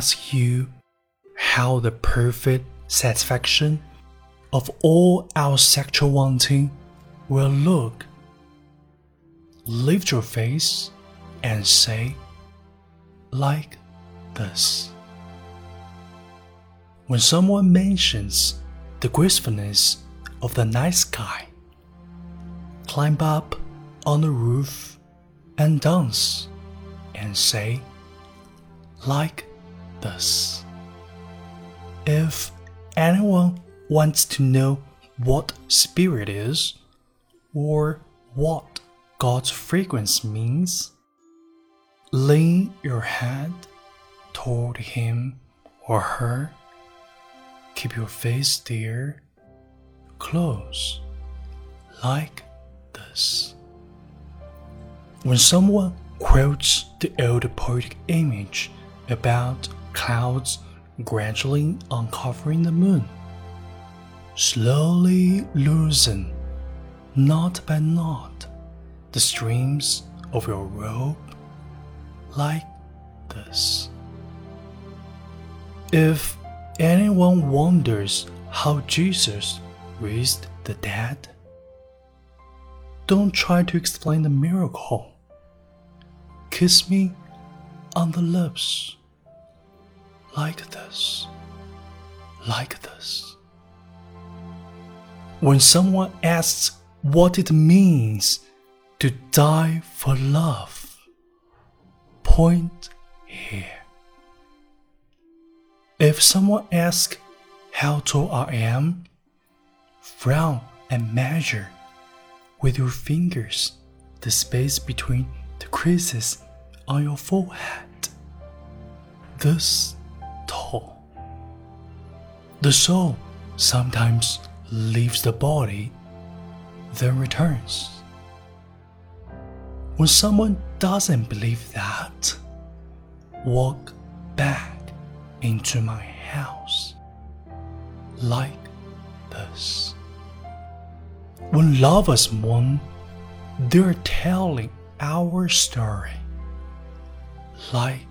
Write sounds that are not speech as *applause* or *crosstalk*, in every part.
asks you how the perfect satisfaction of all our sexual wanting will look, lift your face and say, like this. When someone mentions the gracefulness of the night sky, climb up on the roof and dance and say, like this. If anyone wants to know what spirit is, or what God's fragrance means, lean your head toward him or her. Keep your face there, close, like this. When someone quotes the old poetic image about clouds gradually uncovering the moon, slowly loosen, knot by knot, the streams of your robe like this. If anyone wonders how Jesus raised the dead, don't try to explain the miracle. Kiss me on the lips like this, like this. When someone asks what it means to die for love, point here. If someone asks how tall I am, frown and measure with your fingers the space between the creases on your forehead. This The soul sometimes leaves the body, then returns. When someone doesn't believe that, walk back into my house like this. When lovers mourn, they're telling our story like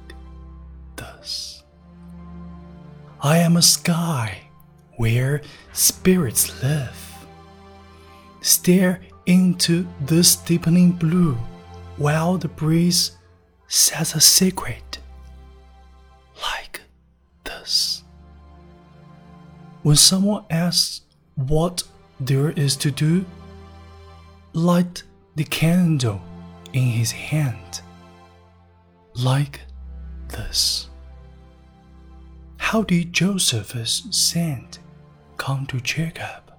this. I am a sky where spirits live. Stare into this deepening blue while the breeze says a secret like this. When someone asks what there is to do, light the candle in his hand like this. How did Joseph's scent come to Jacob?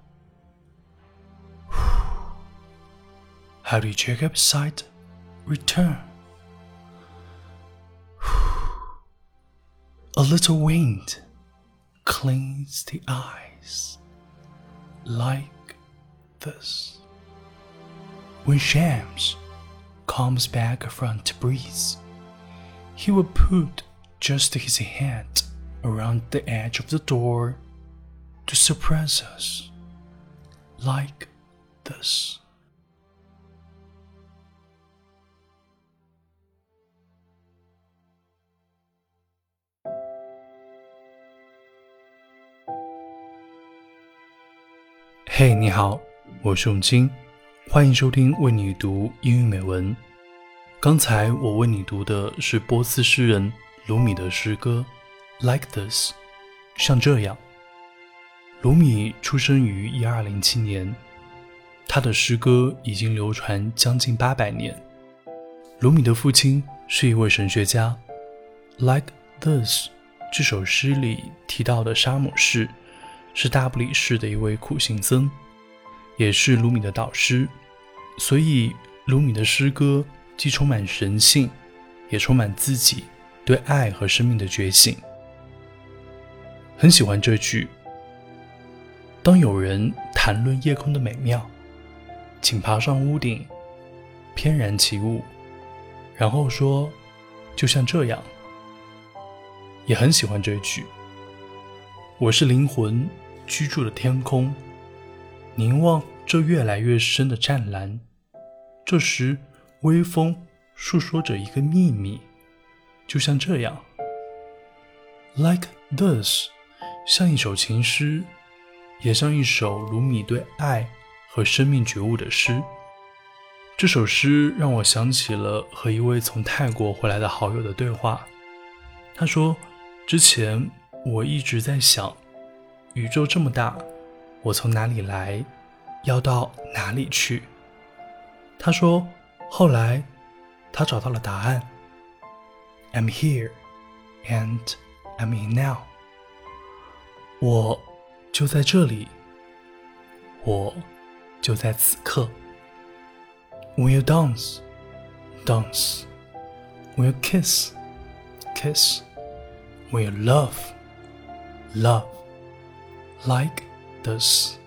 *sighs* How did Jacob's sight return? *sighs* A little wind cleans the eyes like this. When Shams comes back from Tabriz, he will put just his hand around the edge of the door to surprise us like this. 嘿，你好，我是永清，欢迎收听为你读英语美文。刚才我为你读的是波斯诗人鲁米的诗歌《 Like This》，像这样。鲁米出生于一二零七年，他的诗歌已经流传将近八百年。鲁米的父亲是一位神学家，《Like This》这首诗里提到的沙姆士。是大不里士的一位苦行僧，也是鲁米的导师，所以鲁米的诗歌既充满神性，也充满自己对爱和生命的觉醒。很喜欢这句：“当有人谈论夜空的美妙，请爬上屋顶，翩然起舞，然后说，就像这样。”也很喜欢这句。我是灵魂居住的天空，凝望这越来越深的湛蓝。这时，微风诉说着一个秘密，就像这样。Like this，像一首情诗，也像一首卢米对爱和生命觉悟的诗。这首诗让我想起了和一位从泰国回来的好友的对话。他说：“之前我一直在想，宇宙这么大，我从哪里来，要到哪里去？”他说：“后来，他找到了答案。I'm here, and I'm in now。我就在这里，我就在此刻。” When you dance, dance. When you kiss, kiss. When you love, love. Like this.